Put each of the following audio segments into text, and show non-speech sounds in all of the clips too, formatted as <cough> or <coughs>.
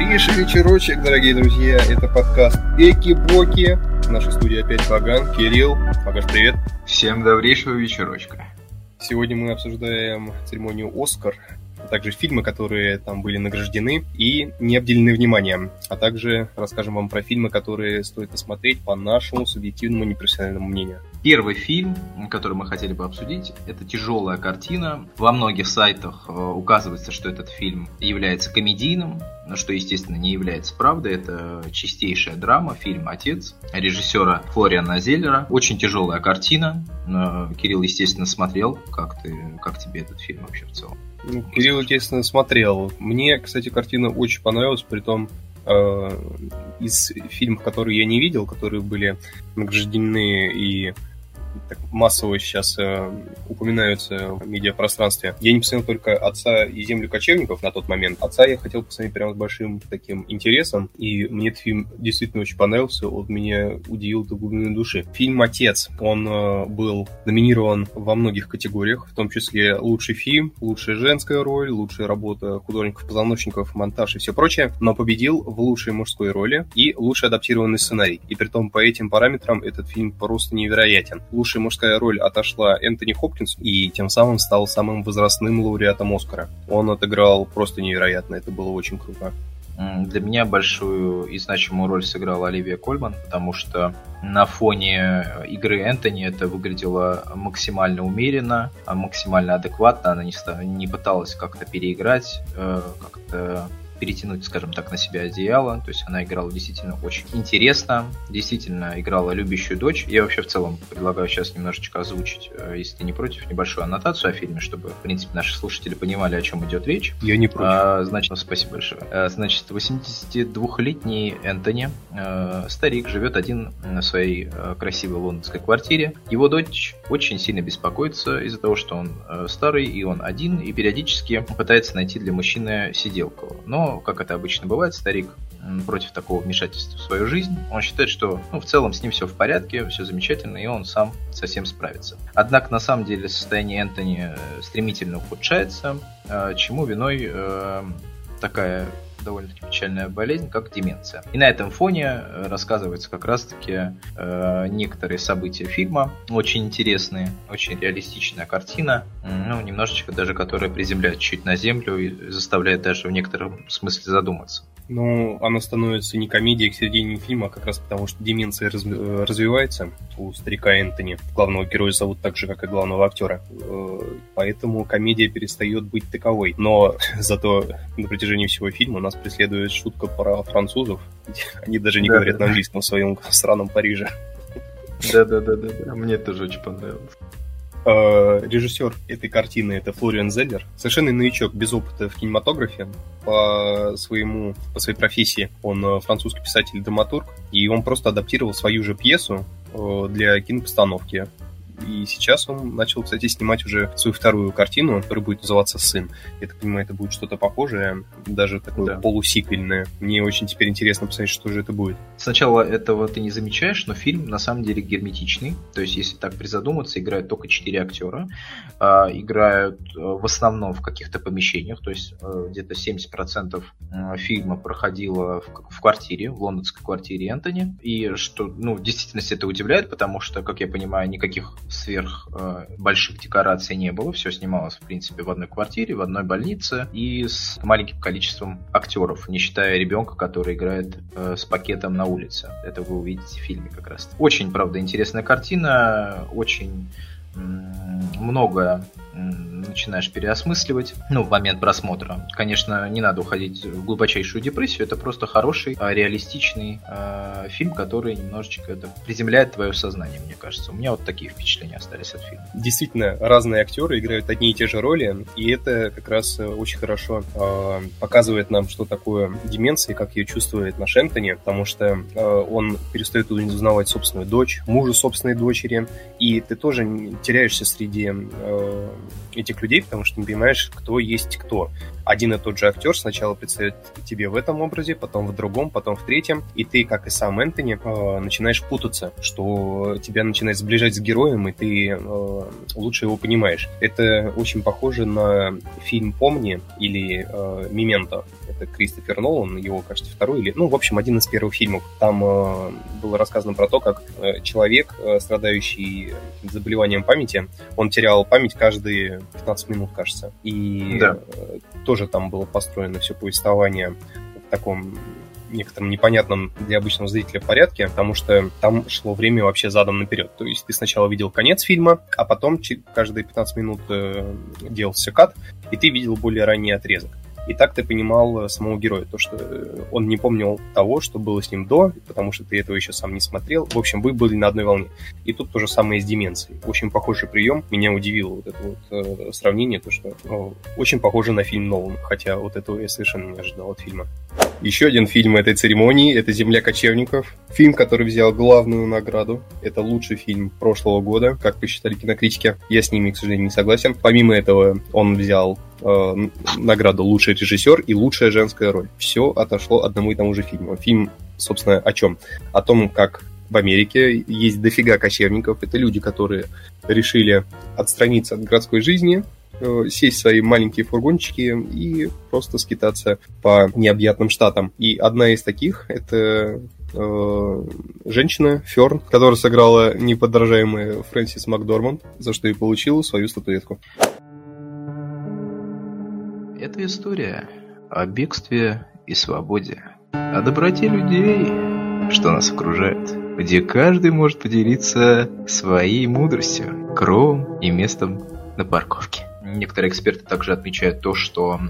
Добрейший вечерочек, дорогие друзья. Это подкаст Эки-Боки. В нашей студии опять Ваган, Кирилл. Вагаш, привет. Всем добрейшего вечерочка. Сегодня мы обсуждаем церемонию «Оскар», а также фильмы, которые там были награждены и не обделены вниманием, а также расскажем вам про фильмы, которые стоит посмотреть по нашему субъективному непрофессиональному мнению. Первый фильм, который мы хотели бы обсудить, это тяжелая картина. Во многих сайтах э, указывается, что этот фильм является комедийным, что, естественно, не является правдой. Это чистейшая драма, фильм «Отец» режиссера Флориана Зеллера. Очень тяжелая картина. Э, Кирилл, естественно, смотрел. Как, ты, как тебе этот фильм вообще в целом? Ну, Кирилл, естественно, смотрел. Мне, кстати, картина очень понравилась, при том э, из фильмов, которые я не видел, которые были награждены и так массово сейчас э, упоминаются в медиапространстве. Я не посмотрел только «Отца и землю кочевников» на тот момент. «Отца» я хотел посмотреть прямо с большим таким интересом, и мне этот фильм действительно очень понравился, он меня удивил до глубины души. Фильм «Отец», он э, был номинирован во многих категориях, в том числе лучший фильм, лучшая женская роль, лучшая работа художников-постановщиков, монтаж и все прочее, но победил в лучшей мужской роли и лучший адаптированный сценарий. И при том по этим параметрам этот фильм просто невероятен лучшая мужская роль отошла Энтони Хопкинс и тем самым стал самым возрастным лауреатом Оскара. Он отыграл просто невероятно, это было очень круто. Для меня большую и значимую роль сыграла Оливия Кольман, потому что на фоне игры Энтони это выглядело максимально умеренно, максимально адекватно. Она не, не пыталась как-то переиграть, э, как-то перетянуть, скажем так, на себя одеяло. То есть она играла действительно очень интересно, действительно играла любящую дочь. Я вообще в целом предлагаю сейчас немножечко озвучить, э, если ты не против, небольшую аннотацию о фильме, чтобы, в принципе, наши слушатели понимали, о чем идет речь. Я не против. А, значит, спасибо большое. А, значит, 82-летний Энтони, э, старик, живет один на своей э, красивой лондонской квартире. Его дочь очень сильно беспокоится из-за того, что он старый, и он один, и периодически пытается найти для мужчины сиделку. Но как это обычно бывает, старик против такого вмешательства в свою жизнь. Он считает, что ну, в целом с ним все в порядке, все замечательно, и он сам совсем справится. Однако на самом деле состояние Энтони э, стремительно ухудшается, э, чему виной э, такая довольно-таки печальная болезнь, как деменция. И на этом фоне э, рассказываются как раз-таки э, некоторые события фильма, очень интересные, очень реалистичная картина, ну, немножечко даже которая приземляет чуть на землю и заставляет даже в некотором смысле задуматься. Ну, она становится не комедией к середине фильма, а как раз потому, что деменция раз, э, развивается у старика Энтони. Главного героя зовут так же, как и главного актера. Э, поэтому комедия перестает быть таковой. Но <laughs> зато на протяжении всего фильма нас преследует шутка про французов. <laughs> Они даже не да, говорят да. на английском в своем <laughs> странном Париже. Да-да-да, мне тоже очень понравилось. Э, режиссер этой картины это Флориан Зеллер. Совершенно новичок, без опыта в кинематографе. По, своему, по своей профессии он э, французский писатель и драматург. И он просто адаптировал свою же пьесу э, для кинопостановки. И сейчас он начал, кстати, снимать уже свою вторую картину, которая будет называться «Сын». Я так понимаю, это будет что-то похожее, даже такое да. полусиквельное. Мне очень теперь интересно посмотреть, что же это будет. Сначала этого ты не замечаешь, но фильм на самом деле герметичный. То есть, если так призадуматься, играют только четыре актера. Э, играют э, в основном в каких-то помещениях. То есть, э, где-то 70% фильма проходило в, в квартире, в лондонской квартире Энтони. И что, ну, в действительности это удивляет, потому что, как я понимаю, никаких сверх э, больших декораций не было. Все снималось, в принципе, в одной квартире, в одной больнице и с маленьким количеством актеров, не считая ребенка, который играет э, с пакетом на улице. Это вы увидите в фильме как раз. Очень, правда, интересная картина, очень многое начинаешь переосмысливать, ну, в момент просмотра. Конечно, не надо уходить в глубочайшую депрессию, это просто хороший, а, реалистичный э, фильм, который немножечко это приземляет твое сознание, мне кажется. У меня вот такие впечатления остались от фильма. Действительно, разные актеры играют одни и те же роли, и это как раз э, очень хорошо э, показывает нам, что такое деменция, как ее чувствует наш Энтони, потому что э, он перестает узнавать собственную дочь, мужа собственной дочери, и ты тоже теряешься среди э, этих людей, потому что не понимаешь, кто есть кто. Один и тот же актер сначала представит тебе в этом образе, потом в другом, потом в третьем, и ты, как и сам Энтони, э, начинаешь путаться, что тебя начинает сближать с героем, и ты э, лучше его понимаешь. Это очень похоже на фильм «Помни» или э, «Мементо». Это Кристофер Нолан, его, кажется, второй или... Ну, в общем, один из первых фильмов. Там э, было рассказано про то, как э, человек, э, страдающий заболеванием памяти, он терял память каждые 15 минут, кажется. И да. э, тоже там было построено все повествование в таком некотором непонятном для обычного зрителя порядке, потому что там шло время вообще задом наперед. То есть ты сначала видел конец фильма, а потом каждые 15 минут делался кат, и ты видел более ранний отрезок. И так ты понимал э, самого героя, то, что э, он не помнил того, что было с ним до, потому что ты этого еще сам не смотрел. В общем, вы были на одной волне. И тут то же самое с деменцией. Очень похожий прием. Меня удивило вот это вот э, сравнение, то, что ну, очень похоже на фильм Нолан, хотя вот этого я совершенно не ожидал от фильма. Еще один фильм этой церемонии – это «Земля кочевников». Фильм, который взял главную награду. Это лучший фильм прошлого года, как посчитали кинокритики. Я с ними, к сожалению, не согласен. Помимо этого, он взял э, награду «Лучший режиссер» и «Лучшая женская роль». Все отошло одному и тому же фильму. Фильм, собственно, о чем? О том, как в Америке есть дофига кочевников. Это люди, которые решили отстраниться от городской жизни, э, сесть в свои маленькие фургончики и просто скитаться по необъятным штатам. И одна из таких — это э, женщина Ферн, которая сыграла неподражаемая Фрэнсис Макдорманд, за что и получила свою статуэтку. Это история о бегстве и свободе, о доброте людей, что нас окружает, где каждый может поделиться своей мудростью, кровом и местом на парковке. Некоторые эксперты также отмечают то, что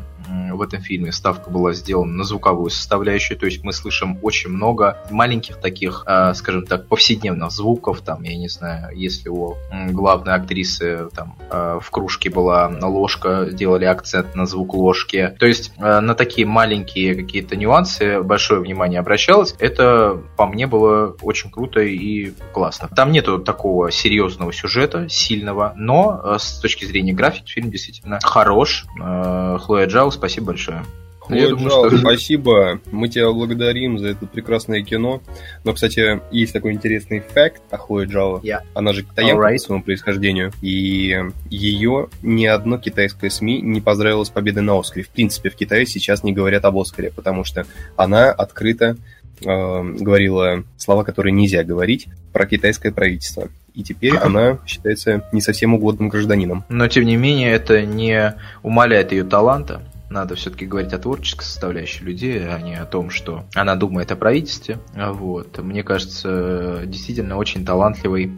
в этом фильме ставка была сделана на звуковую составляющую, то есть мы слышим очень много маленьких таких, а, скажем так, повседневных звуков, там, я не знаю, если у главной актрисы там а, в кружке была ложка, делали акцент на звук ложки, то есть а, на такие маленькие какие-то нюансы большое внимание обращалось, это по мне было очень круто и классно. Там нету такого серьезного сюжета, сильного, но с точки зрения графики фильм действительно хорош. Хлоя Джаус спасибо большое. Ну, я думаю, что... спасибо. Мы тебя благодарим за это прекрасное кино. Но, кстати, есть такой интересный факт о Хлое Джао. Yeah. Она же китаянка right. по своему происхождению. И ее ни одно китайское СМИ не поздравило с победой на Оскаре. В принципе, в Китае сейчас не говорят об Оскаре, потому что она открыто э, говорила слова, которые нельзя говорить про китайское правительство и теперь <coughs> она считается не совсем угодным гражданином. Но, тем не менее, это не умаляет ее таланта надо все-таки говорить о творческой составляющей людей, а не о том, что она думает о правительстве. Вот. Мне кажется, действительно очень талантливый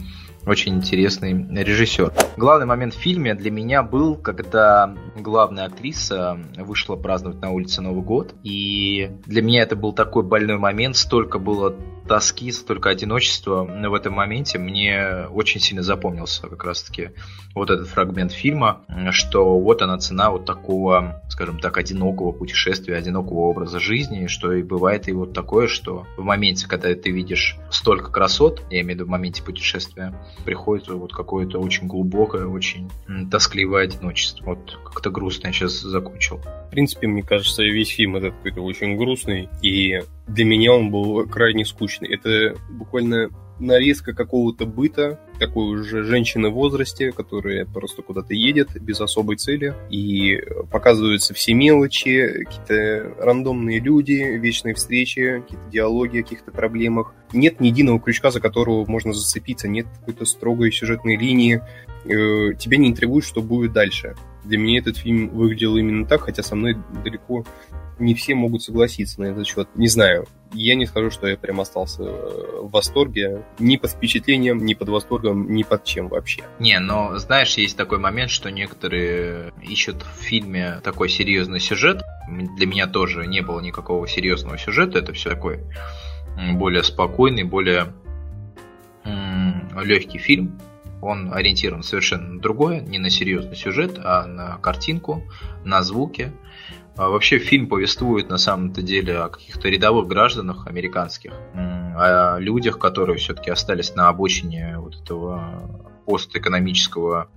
очень интересный режиссер. Главный момент в фильме для меня был, когда главная актриса вышла праздновать на улице Новый год. И для меня это был такой больной момент, столько было тоски, столько одиночества в этом моменте. Мне очень сильно запомнился как раз-таки вот этот фрагмент фильма, что вот она цена вот такого, скажем так, одинокого путешествия, одинокого образа жизни, что и бывает и вот такое, что в моменте, когда ты видишь столько красот, я имею в виду в моменте путешествия, приходит вот какое-то очень глубокое, очень тоскливое одиночество. Вот как-то грустно я сейчас закончил. В принципе, мне кажется, весь фильм этот какой-то очень грустный, и для меня он был крайне скучный. Это буквально нарезка какого-то быта, такой уже женщины в возрасте, которая просто куда-то едет без особой цели, и показываются все мелочи, какие-то рандомные люди, вечные встречи, какие-то диалоги о каких-то проблемах. Нет ни единого крючка, за которого можно зацепиться, нет какой-то строгой сюжетной линии, э, тебя не интригует, что будет дальше. Для меня этот фильм выглядел именно так, хотя со мной далеко не все могут согласиться на этот счет. Не знаю, я не скажу, что я прям остался э, в восторге ни под впечатлением, ни под восторгом, ни под чем вообще. Не, но знаешь, есть такой момент, что некоторые ищут в фильме такой серьезный сюжет. Для меня тоже не было никакого серьезного сюжета, это все такой более спокойный, более легкий фильм. Он ориентирован совершенно на другое, не на серьезный сюжет, а на картинку, на звуки. А вообще фильм повествует на самом-то деле о каких-то рядовых гражданах американских, о людях, которые все-таки остались на обочине вот этого постэкономического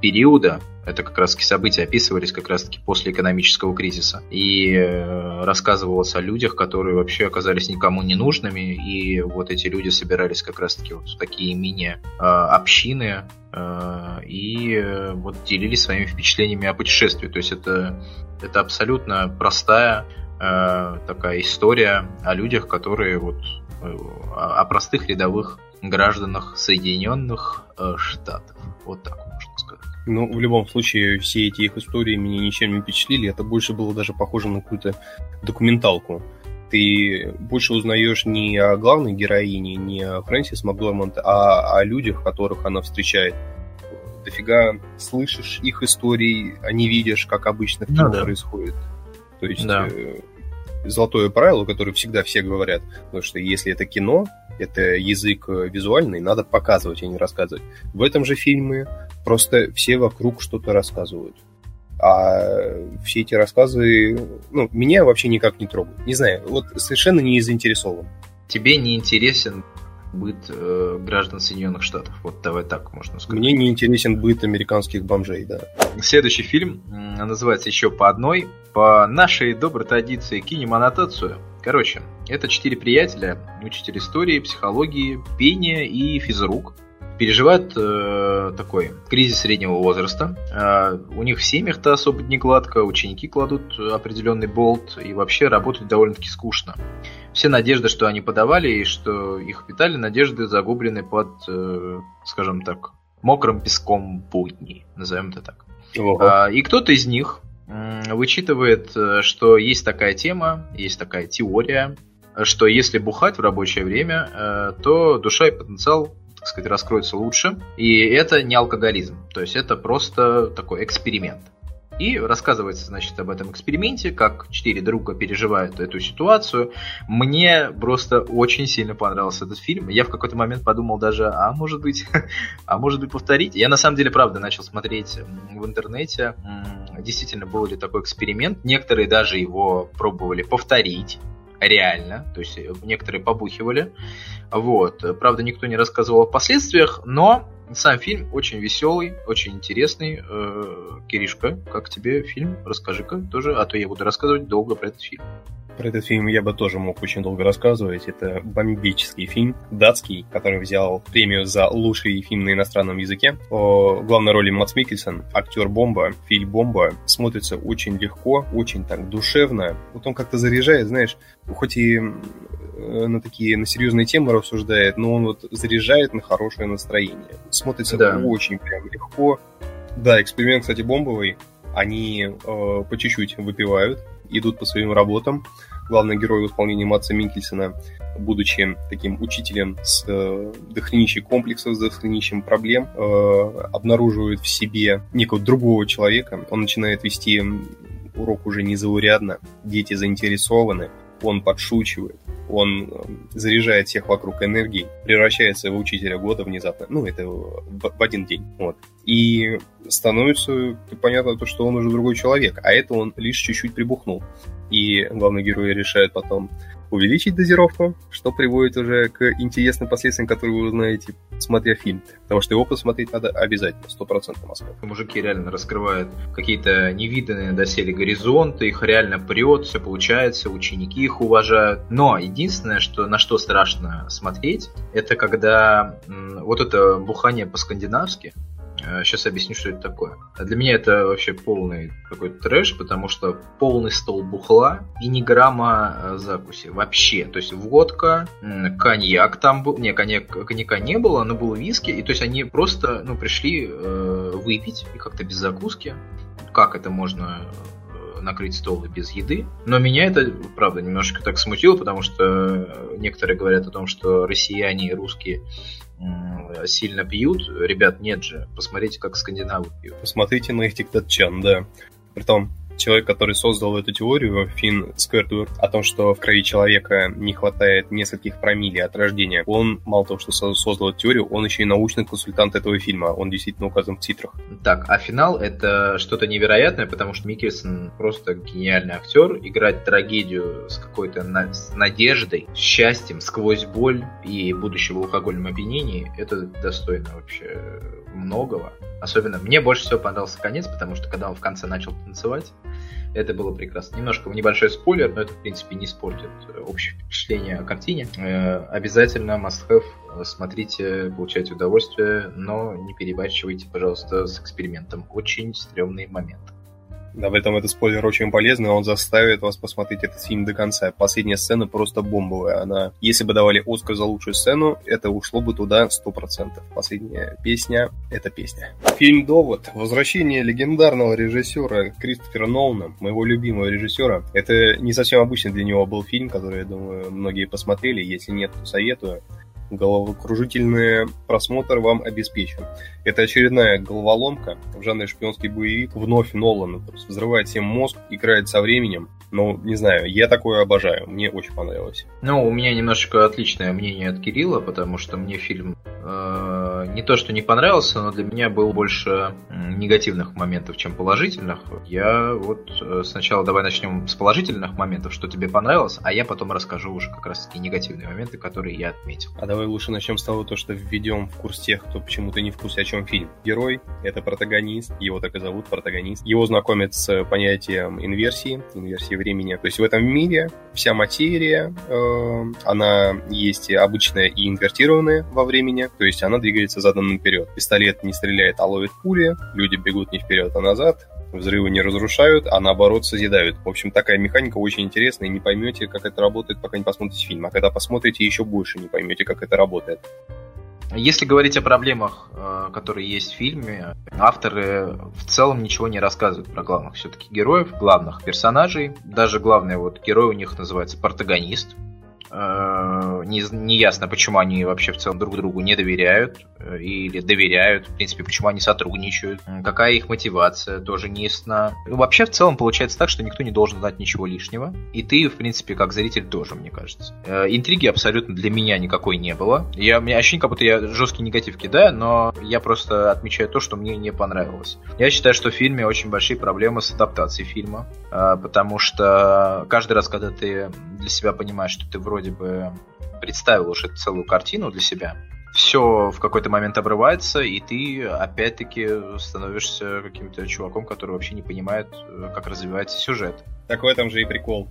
периода. Это как раз таки события описывались как раз таки после экономического кризиса. И э, рассказывалось о людях, которые вообще оказались никому не нужными. И вот эти люди собирались как раз таки вот в такие мини-общины э, и э, вот делились своими впечатлениями о путешествии. То есть это, это абсолютно простая такая история о людях, которые вот о простых рядовых гражданах Соединенных э, Штатов. Вот так можно сказать. Ну, в любом случае, все эти их истории меня ничем не впечатлили. Это больше было даже похоже на какую-то документалку. Ты больше узнаешь не о главной героине, не о Фрэнсис Макдорманд, а о людях, которых она встречает. Дофига слышишь их истории, а не видишь, как обычно в кино ну, да. происходит. То есть да. э, золотое правило, которое всегда все говорят, потому что если это кино, это язык э, визуальный, надо показывать, а не рассказывать. В этом же фильме просто все вокруг что-то рассказывают. А все эти рассказы, ну, меня вообще никак не трогают. Не знаю, вот совершенно не заинтересован. Тебе не интересен быт э, граждан Соединенных Штатов. Вот давай так можно сказать. Мне не интересен быт американских бомжей, да. Следующий фильм называется еще по одной. По нашей доброй традиции кинем аннотацию. Короче, это четыре приятеля, учитель истории, психологии, пения и физрук. Переживают э, такой кризис среднего возраста. Э, у них в семьях-то особо не гладко, ученики кладут определенный болт и вообще работать довольно-таки скучно. Все надежды, что они подавали и что их питали, надежды загублены под, э, скажем так, мокрым песком будни, назовем это так. Ого. И кто-то из них вычитывает, э, что есть такая тема, есть такая теория, что если бухать в рабочее время, э, то душа и потенциал так сказать, раскроется лучше. И это не алкоголизм. То есть это просто такой эксперимент. И рассказывается, значит, об этом эксперименте, как четыре друга переживают эту ситуацию. Мне просто очень сильно понравился этот фильм. Я в какой-то момент подумал даже, а может быть, <laughs> а может быть повторить? Я на самом деле, правда, начал смотреть в интернете, действительно был ли такой эксперимент. Некоторые даже его пробовали повторить реально, то есть некоторые побухивали. Вот. Правда, никто не рассказывал о последствиях, но сам фильм очень веселый, очень интересный. Э, Киришка, как тебе фильм? Расскажи-ка тоже, а то я буду рассказывать долго про этот фильм. Про этот фильм я бы тоже мог очень долго рассказывать. Это бомбический фильм, датский, который взял премию за лучший фильм на иностранном языке. О главной роли Мац Микельсон, актер Бомба, фильм Бомба. Смотрится очень легко, очень так душевно. Вот он как-то заряжает, знаешь, хоть и э, на такие, на серьезные темы рассуждает, но он вот заряжает на хорошее настроение. Смотрится да. очень прям легко. Да, эксперимент, кстати, бомбовый. Они э, по чуть-чуть выпивают, идут по своим работам. Главный герой в исполнении Матса Минкельсона, будучи таким учителем с э, дохренищей комплексов, с дохренищем проблем, э, обнаруживает в себе некого другого человека. Он начинает вести урок уже незаурядно, дети заинтересованы, он подшучивает, он э, заряжает всех вокруг энергией, превращается в учителя года внезапно, ну, это в, один день, вот. И становится понятно то, что он уже другой человек, а это он лишь чуть-чуть прибухнул. И главный герой решает потом увеличить дозировку, что приводит уже к интересным последствиям, которые вы узнаете, смотря фильм. Потому что его посмотреть надо обязательно, стопроцентно Москва. Мужики реально раскрывают какие-то невиданные доселе горизонты, их реально прет, все получается, ученики их уважают. Но единственное, что, на что страшно смотреть, это когда вот это бухание по-скандинавски, Сейчас э, объясню, что это такое. Для меня это вообще полный какой-то трэш, потому что полный стол бухла и ни грамма э, закуси. Вообще. То есть водка, коньяк там был. Не, коньяк, коньяка не было, но был виски. И то есть они просто ну, пришли э, выпить и как-то без закуски. Как это можно накрыть стол без еды. Но меня это, правда, немножко так смутило, потому что некоторые говорят о том, что россияне и русские сильно пьют. Ребят, нет же. Посмотрите, как скандинавы пьют. Посмотрите на этих датчан, да. Притом, человек, который создал эту теорию, Финн Сквертвуд, о том, что в крови человека не хватает нескольких промилле от рождения, он мало того, что создал эту теорию, он еще и научный консультант этого фильма. Он действительно указан в титрах. Так, а финал это что-то невероятное, потому что Микельсон просто гениальный актер. Играть трагедию с какой-то на- с надеждой, с счастьем, сквозь боль и будущего в алкогольном опьянении, это достойно вообще многого. Особенно мне больше всего понравился конец, потому что когда он в конце начал танцевать, это было прекрасно. Немножко небольшой спойлер, но это, в принципе, не испортит общее впечатление о картине. Э, обязательно must have. Смотрите, получайте удовольствие, но не перебарщивайте, пожалуйста, с экспериментом. Очень стрёмный момент. Да, в этом этот спойлер очень полезный, он заставит вас посмотреть этот фильм до конца. Последняя сцена просто бомбовая. Она, если бы давали Оскар за лучшую сцену, это ушло бы туда 100%. Последняя песня — это песня. Фильм «Довод». Возвращение легендарного режиссера Кристофера Нолана, моего любимого режиссера. Это не совсем обычный для него был фильм, который, я думаю, многие посмотрели. Если нет, то советую головокружительный просмотр вам обеспечен. Это очередная головоломка в жанре шпионский боевик. Вновь Нолан взрывает всем мозг, играет со временем. Ну, не знаю, я такое обожаю. Мне очень понравилось. Ну, у меня немножечко отличное мнение от Кирилла, потому что мне фильм э, не то, что не понравился, но для меня был больше негативных моментов, чем положительных. Я вот э, сначала давай начнем с положительных моментов, что тебе понравилось, а я потом расскажу уже как раз таки негативные моменты, которые я отметил. А давай лучше начнем с того, то, что введем в курс тех, кто почему-то не в курсе, о чем фильм. Герой — это протагонист, его так и зовут, протагонист. Его знакомят с понятием инверсии, инверсии времени. То есть в этом мире вся материя, э, она есть обычная и инвертированная во времени, то есть она двигается задом наперед. Пистолет не стреляет, а ловит пули, люди бегут не вперед, а назад, взрывы не разрушают, а наоборот созидают. В общем, такая механика очень интересная, не поймете, как это работает, пока не посмотрите фильм. А когда посмотрите, еще больше не поймете, как это работает. Если говорить о проблемах, э, которые есть в фильме, авторы в целом ничего не рассказывают про главных все-таки героев, главных персонажей. Даже главный вот герой у них называется протагонист. Э, не, не ясно, почему они вообще в целом друг другу не доверяют э, или доверяют, в принципе, почему они сотрудничают, какая их мотивация, тоже не ясна. Вообще, в целом, получается так, что никто не должен знать ничего лишнего, и ты, в принципе, как зритель тоже, мне кажется. Э, интриги абсолютно для меня никакой не было. Я, у меня ощущение, как будто я жесткий негатив кидаю, но я просто отмечаю то, что мне не понравилось. Я считаю, что в фильме очень большие проблемы с адаптацией фильма, потому что каждый раз, когда ты для себя понимаешь, что ты вроде вроде бы представил уже целую картину для себя, все в какой-то момент обрывается, и ты опять-таки становишься каким-то чуваком, который вообще не понимает, э, как развивается сюжет. Так в этом же и прикол.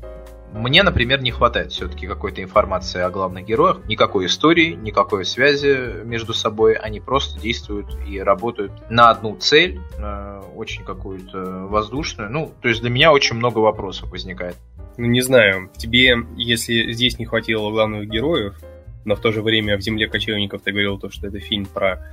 Мне, например, не хватает все-таки какой-то информации о главных героях, никакой истории, никакой связи между собой. Они просто действуют и работают на одну цель, очень какую-то воздушную. Ну, то есть для меня очень много вопросов возникает. Ну, не знаю, тебе, если здесь не хватило главных героев, но в то же время в «Земле кочевников» ты говорил то, что это фильм про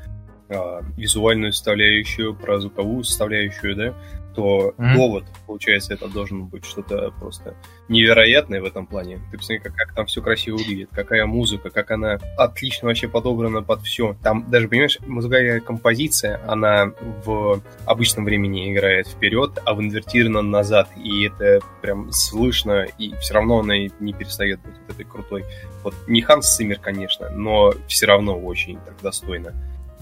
э, визуальную составляющую, про звуковую составляющую, да, то mm-hmm. довод, получается, это должен быть что-то просто невероятное в этом плане. Ты посмотри, как, как там все красиво выглядит, какая музыка, как она отлично вообще подобрана под все. Там даже, понимаешь, музыкальная композиция, она в обычном времени играет вперед, а в инвертированном назад. И это прям слышно, и все равно она не перестает быть вот этой крутой. Вот не Ханс Циммер, конечно, но все равно очень так достойно.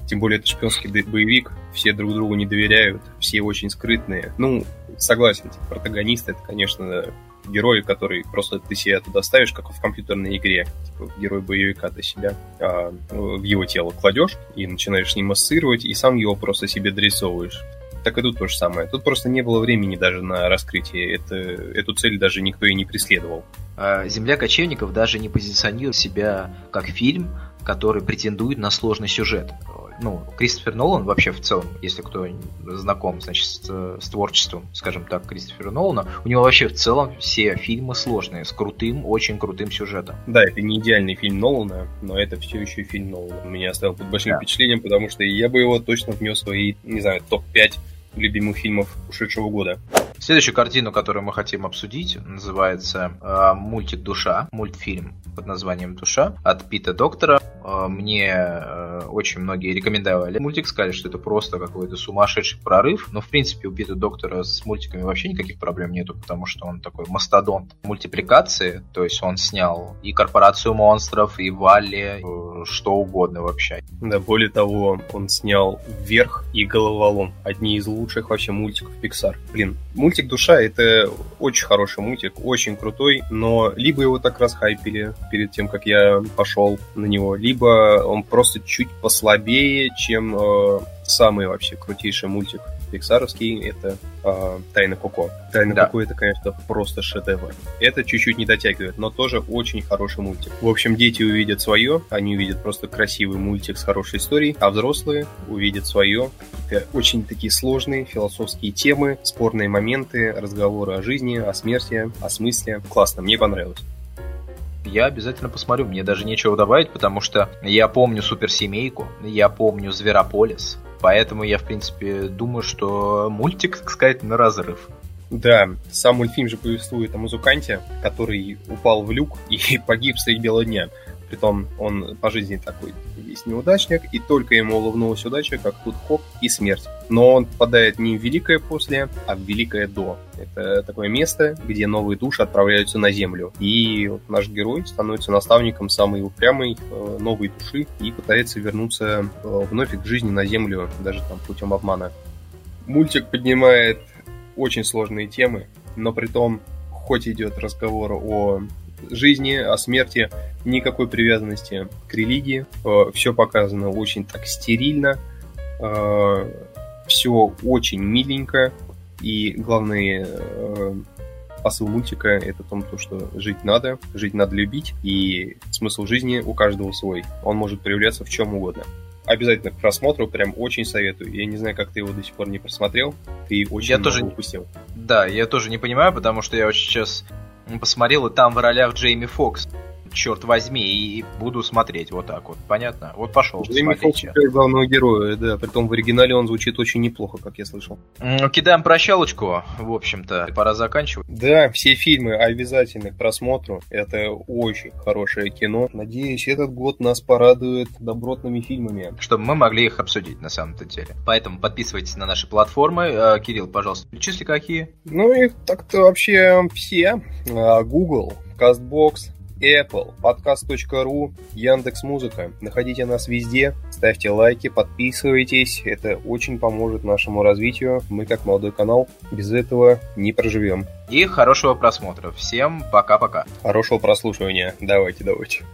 Тем более это шпионский боевик, все друг другу не доверяют, все очень скрытные. Ну, согласен, типа, протагонист это, конечно, герой, который просто ты себя туда ставишь, как в компьютерной игре. Типа, герой боевика ты себя а, в его тело кладешь и начинаешь с ним ассоциировать, и сам его просто себе дорисовываешь. Так и тут то же самое. Тут просто не было времени даже на раскрытие. Это, эту цель даже никто и не преследовал. А, Земля кочевников даже не позиционирует себя как фильм, который претендует на сложный сюжет ну, Кристофер Нолан вообще в целом, если кто знаком, значит, с, с творчеством, скажем так, Кристофера Нолана, у него вообще в целом все фильмы сложные, с крутым, очень крутым сюжетом. Да, это не идеальный фильм Нолана, но это все еще фильм Нолана. Меня оставил под большим да. впечатлением, потому что я бы его точно внес в свои, не знаю, топ-5 любимых фильмов ушедшего года. Следующую картину, которую мы хотим обсудить, называется э, «Мультик Душа», мультфильм под названием «Душа» от Пита Доктора. Э, мне э, очень многие рекомендовали мультик, сказали, что это просто какой-то сумасшедший прорыв. Но, в принципе, у Пита Доктора с мультиками вообще никаких проблем нету, потому что он такой мастодонт мультипликации. То есть он снял и «Корпорацию монстров», и «Валли», э, что угодно вообще. Да, более того, он снял «Вверх» и «Головолом». Одни из лучших вообще мультиков Pixar. Блин, Мультик «Душа» — это очень хороший мультик, очень крутой, но либо его так расхайпили перед тем, как я пошел на него, либо он просто чуть послабее, чем э, самый вообще крутейший мультик пиксаровский, это э, Тайна Коко. Тайна да. Коко это, конечно, просто шедевр. Это чуть-чуть не дотягивает, но тоже очень хороший мультик. В общем, дети увидят свое, они увидят просто красивый мультик с хорошей историей, а взрослые увидят свое. Это очень такие сложные философские темы, спорные моменты, разговоры о жизни, о смерти, о смысле. Классно, мне понравилось я обязательно посмотрю. Мне даже нечего добавить, потому что я помню суперсемейку, я помню Зверополис, Поэтому я, в принципе, думаю, что мультик, так сказать, на разрыв. Да, сам мультфильм же повествует о музыканте, который упал в люк и <laughs> погиб среди бела дня. Притом он по жизни такой весь неудачник, и только ему улыбнулась удача, как тут хоп и смерть. Но он попадает не в великое после, а в великое до. Это такое место, где новые души отправляются на землю. И вот наш герой становится наставником самой упрямой э, новой души и пытается вернуться э, вновь к жизни на землю, даже там путем обмана. Мультик поднимает очень сложные темы, но при том, хоть идет разговор о жизни, о смерти, никакой привязанности к религии. Э, все показано очень так стерильно, э, все очень миленько, и главный э, посыл мультика это в том, что жить надо, жить надо любить, и смысл жизни у каждого свой. Он может проявляться в чем угодно. Обязательно к просмотру, прям очень советую. Я не знаю, как ты его до сих пор не просмотрел. Ты очень я тоже... упустил. Да, я тоже не понимаю, потому что я сейчас посмотрел, и там в ролях Джейми Фокс черт возьми, и буду смотреть вот так вот. Понятно? Вот пошел. Джейми Фокс главного героя, да. Притом в оригинале он звучит очень неплохо, как я слышал. Кидаем прощалочку, в общем-то. Пора заканчивать. Да, все фильмы обязательны к просмотру. Это очень хорошее кино. Надеюсь, этот год нас порадует добротными фильмами. Чтобы мы могли их обсудить на самом-то деле. Поэтому подписывайтесь на наши платформы. Э, Кирилл, пожалуйста, перечисли какие? Ну, их так-то вообще все. А, Google, CastBox, Apple, podcast.ru, Яндекс Музыка. Находите нас везде, ставьте лайки, подписывайтесь. Это очень поможет нашему развитию. Мы как молодой канал без этого не проживем. И хорошего просмотра. Всем пока-пока. Хорошего прослушивания. Давайте, давайте.